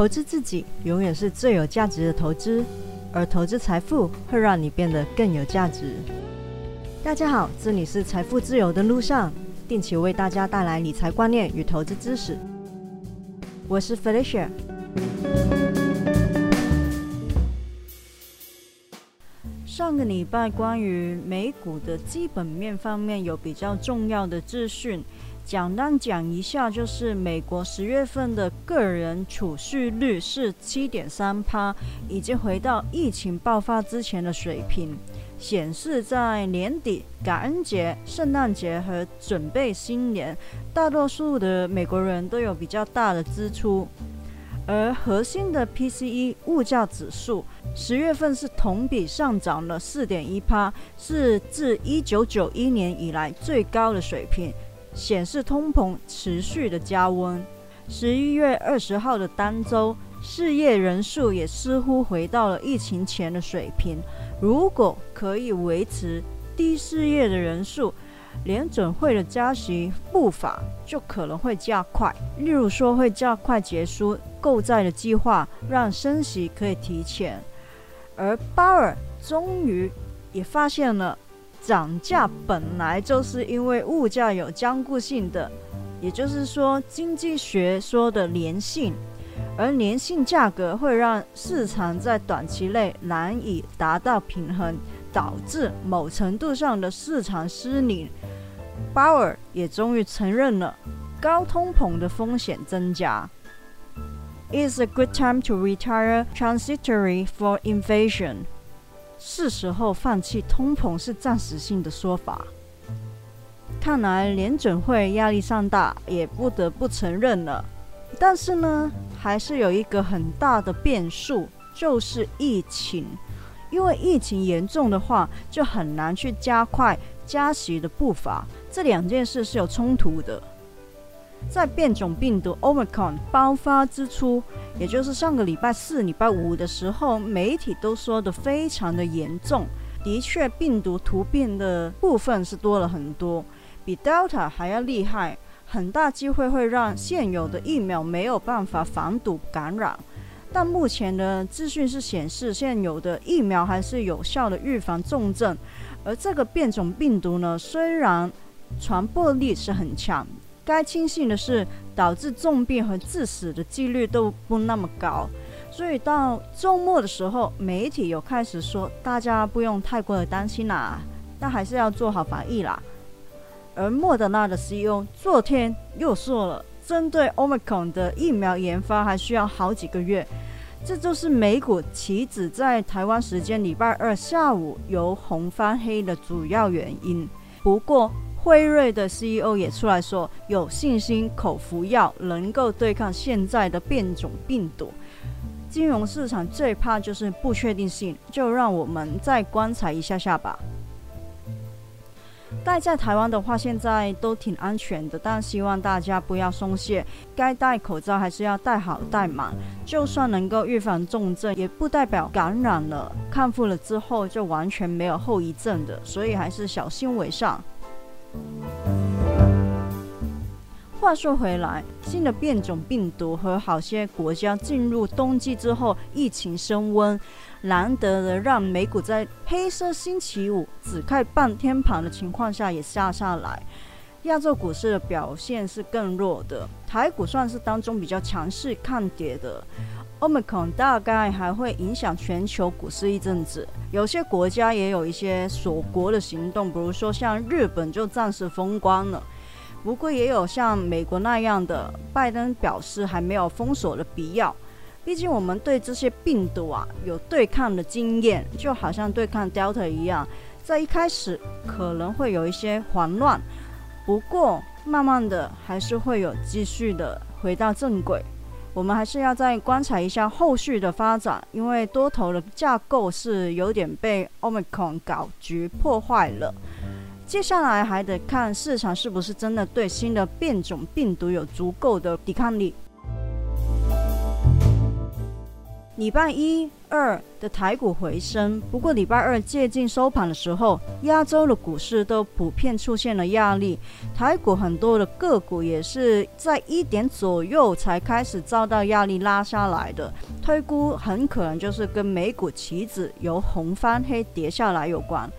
投资自己永远是最有价值的投资，而投资财富会让你变得更有价值。大家好，这里是财富自由的路上，定期为大家带来理财观念与投资知识。我是 Felicia。上个礼拜关于美股的基本面方面有比较重要的资讯。简单讲一下，就是美国十月份的个人储蓄率是七点三趴，已经回到疫情爆发之前的水平，显示在年底、感恩节、圣诞节和准备新年，大多数的美国人都有比较大的支出。而核心的 PCE 物价指数十月份是同比上涨了四点一趴，是自一九九一年以来最高的水平。显示通膨持续的加温。十一月二十号的单周失业人数也似乎回到了疫情前的水平。如果可以维持低失业的人数，联准会的加息步伐就可能会加快。例如说，会加快结束购债的计划，让升息可以提前。而鲍尔终于也发现了。涨价本来就是因为物价有僵固性的，也就是说经济学说的粘性，而粘性价格会让市场在短期内难以达到平衡，导致某程度上的市场失灵。鲍尔也终于承认了高通膨的风险增加。It's a good time to retire transitory for inflation. 是时候放弃通膨是暂时性的说法。看来联准会压力山大，也不得不承认了。但是呢，还是有一个很大的变数，就是疫情。因为疫情严重的话，就很难去加快加息的步伐。这两件事是有冲突的。在变种病毒 Omicron 爆发之初，也就是上个礼拜四、礼拜五的时候，媒体都说的非常的严重。的确，病毒突变的部分是多了很多，比 Delta 还要厉害，很大机会会让现有的疫苗没有办法防堵感染。但目前的资讯是显示，现有的疫苗还是有效的预防重症。而这个变种病毒呢，虽然传播力是很强。该庆幸的是，导致重病和致死的几率都不那么高，所以到周末的时候，媒体有开始说，大家不用太过的担心啦，但还是要做好防疫啦。而莫德纳的 CEO 昨天又说了，针对 Omicron 的疫苗研发还需要好几个月，这就是美股期指在台湾时间礼拜二下午由红翻黑的主要原因。不过，辉瑞的 CEO 也出来说，有信心口服药能够对抗现在的变种病毒。金融市场最怕就是不确定性，就让我们再观察一下下吧。待在台湾的话，现在都挺安全的，但希望大家不要松懈，该戴口罩还是要戴好戴满。就算能够预防重症，也不代表感染了、康复了之后就完全没有后遗症的，所以还是小心为上。话说回来，新的变种病毒和好些国家进入冬季之后疫情升温，难得的让美股在黑色星期五只开半天盘的情况下也下下来。亚洲股市的表现是更弱的，台股算是当中比较强势抗跌的。Omicron 大概还会影响全球股市一阵子，有些国家也有一些锁国的行动，比如说像日本就暂时封关了。不过也有像美国那样的，拜登表示还没有封锁的必要。毕竟我们对这些病毒啊有对抗的经验，就好像对抗 Delta 一样，在一开始可能会有一些慌乱，不过慢慢的还是会有继续的回到正轨。我们还是要再观察一下后续的发展，因为多头的架构是有点被 Omicron 搞局破坏了。接下来还得看市场是不是真的对新的变种病毒有足够的抵抗力。礼拜一、二的台股回升，不过礼拜二接近收盘的时候，亚洲的股市都普遍出现了压力，台股很多的个股也是在一点左右才开始遭到压力拉下来的，推估很可能就是跟美股期指由红翻黑跌下来有关，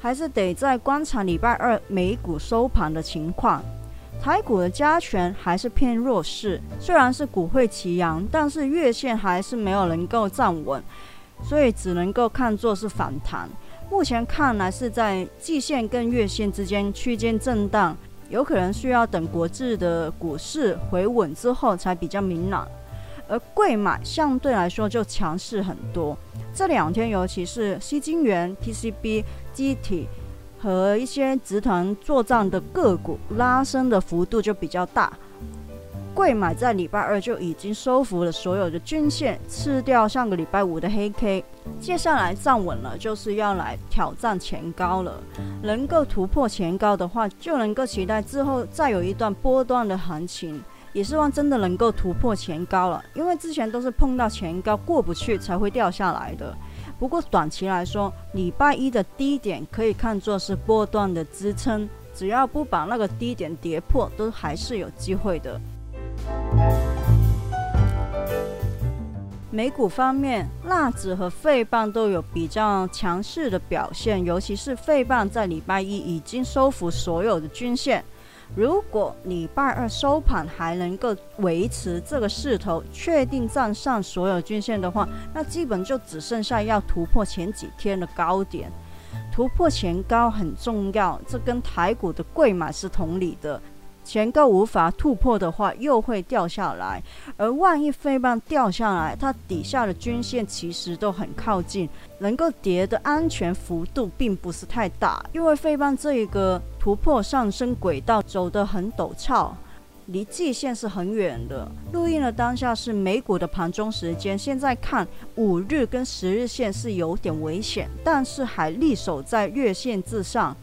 还是得再观察礼拜二美股收盘的情况。台股的加权还是偏弱势，虽然是股会齐扬，但是月线还是没有能够站稳，所以只能够看作是反弹。目前看来是在季线跟月线之间区间震荡，有可能需要等国际的股市回稳之后才比较明朗。而贵买相对来说就强势很多，这两天尤其是西金元、PCB、机体。和一些集团作战的个股拉升的幅度就比较大，贵买在礼拜二就已经收服了所有的均线，吃掉上个礼拜五的黑 K，接下来站稳了，就是要来挑战前高了。能够突破前高的话，就能够期待之后再有一段波段的行情，也希望真的能够突破前高了，因为之前都是碰到前高过不去才会掉下来的。不过短期来说，礼拜一的低点可以看作是波段的支撑，只要不把那个低点跌破，都还是有机会的。美股方面，纳指和费棒都有比较强势的表现，尤其是费棒在礼拜一已经收复所有的均线。如果礼拜二收盘还能够维持这个势头，确定站上所有均线的话，那基本就只剩下要突破前几天的高点，突破前高很重要，这跟台股的贵买是同理的。前高无法突破的话，又会掉下来。而万一飞棒掉下来，它底下的均线其实都很靠近，能够跌的安全幅度并不是太大。因为飞棒这一个突破上升轨道走得很陡峭，离季线是很远的。录音的当下是美股的盘中时间，现在看五日跟十日线是有点危险，但是还立守在月线之上。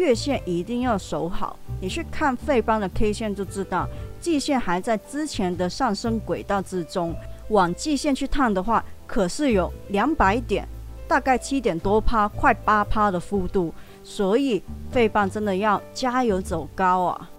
月线一定要守好，你去看费邦的 K 线就知道，季线还在之前的上升轨道之中。往季线去探的话，可是有两百点，大概七点多趴，快八趴的幅度。所以费邦真的要加油走高啊！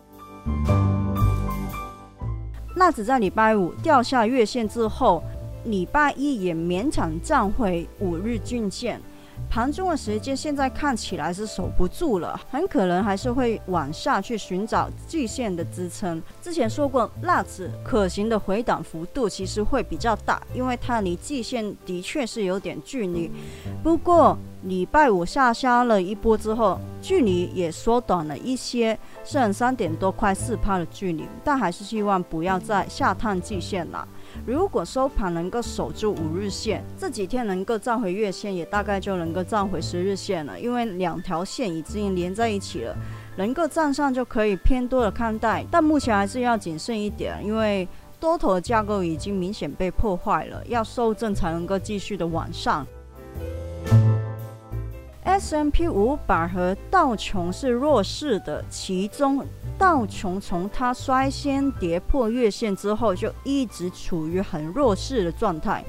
那只在礼拜五掉下月线之后，礼拜一也勉强站回五日均线。盘中的时间现在看起来是守不住了，很可能还是会往下去寻找季线的支撑。之前说过，辣子可行的回档幅度其实会比较大，因为它离季线的确是有点距离。不过礼拜五下杀了一波之后，距离也缩短了一些，剩三点多快四趴的距离，但还是希望不要再下探季线了。如果收盘能够守住五日线，这几天能够站回月线，也大概就能够站回十日线了。因为两条线已经连在一起了，能够站上就可以偏多的看待。但目前还是要谨慎一点，因为多头的架构已经明显被破坏了，要受正才能够继续的往上。S M P 五百和道琼是弱势的，其中道琼从它率先跌破月线之后，就一直处于很弱势的状态。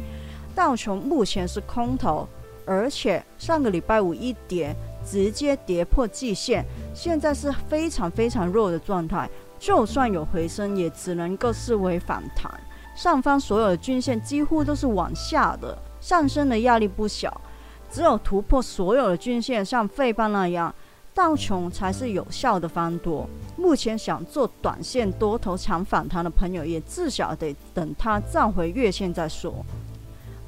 道琼目前是空头，而且上个礼拜五一跌，直接跌破季线，现在是非常非常弱的状态。就算有回升，也只能够视为反弹。上方所有的均线几乎都是往下的，上升的压力不小。只有突破所有的均线，像费半那样，道琼才是有效的翻多。目前想做短线多头强反弹的朋友，也至少得等它站回月线再说。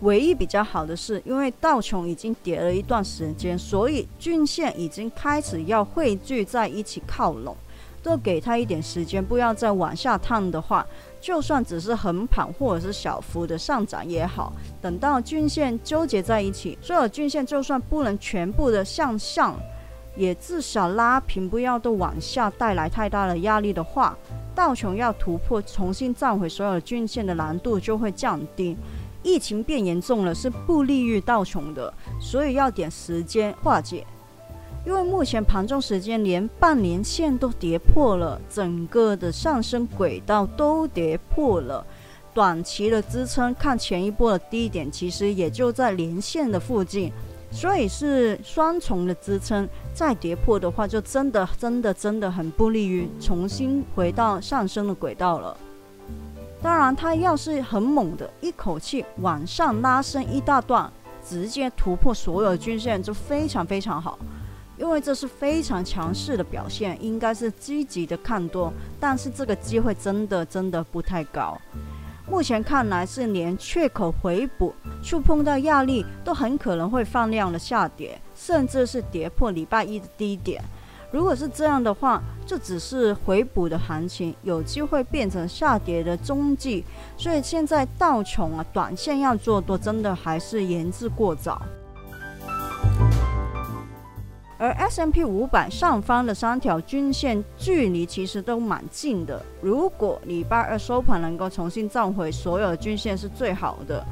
唯一比较好的是，因为道琼已经跌了一段时间，所以均线已经开始要汇聚在一起靠拢。多给它一点时间，不要再往下探的话，就算只是横盘或者是小幅的上涨也好，等到均线纠结在一起，所有均线就算不能全部的向上，也至少拉平，不要都往下带来太大的压力的话，道琼要突破重新站回所有均线的难度就会降低。疫情变严重了是不利于道琼的，所以要点时间化解。因为目前盘中时间连半年线都跌破了，整个的上升轨道都跌破了，短期的支撑看前一波的低点，其实也就在连线的附近，所以是双重的支撑。再跌破的话，就真的真的真的很不利于重新回到上升的轨道了。当然，它要是很猛的一口气往上拉升一大段，直接突破所有均线，就非常非常好。因为这是非常强势的表现，应该是积极的看多，但是这个机会真的真的不太高。目前看来是连缺口回补、触碰到压力都很可能会放量的下跌，甚至是跌破礼拜一的低点。如果是这样的话，这只是回补的行情，有机会变成下跌的踪迹。所以现在道琼啊，短线要做多，真的还是言之过早。而 S M P 五百上方的三条均线距离其实都蛮近的。如果礼拜二收盘能够重新站回所有的均线是最好的。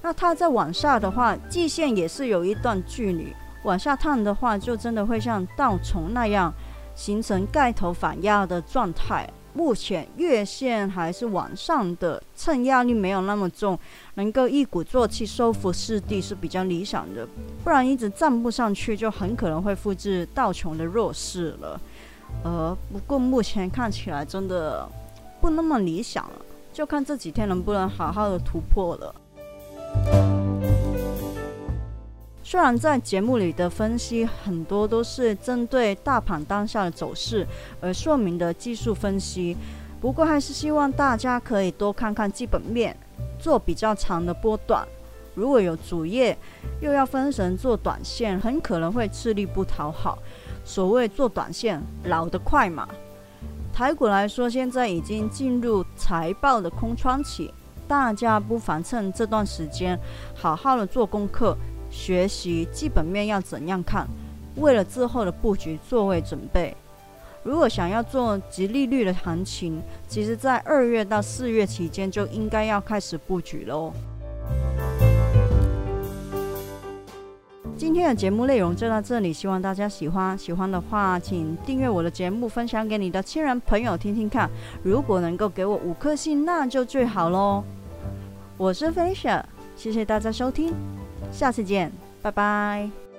那它再往下的话，季线也是有一段距离，往下探的话，就真的会像道虫那样形成盖头反压的状态。目前月线还是往上的，趁压力没有那么重，能够一鼓作气收复失地是比较理想的。不然一直站不上去，就很可能会复制道琼的弱势了。呃，不过目前看起来真的不那么理想了，就看这几天能不能好好的突破了。虽然在节目里的分析很多都是针对大盘当下的走势而说明的技术分析，不过还是希望大家可以多看看基本面，做比较长的波段。如果有主业又要分神做短线，很可能会吃力不讨好。所谓做短线，老得快嘛。台股来说，现在已经进入财报的空窗期，大家不妨趁这段时间好好的做功课。学习基本面要怎样看，为了之后的布局做位准备。如果想要做极利率的行情，其实在二月到四月期间就应该要开始布局喽。今天的节目内容就到这里，希望大家喜欢。喜欢的话，请订阅我的节目，分享给你的亲人朋友听听看。如果能够给我五颗星，那就最好喽。我是 Felicia，谢谢大家收听。下次见，拜拜。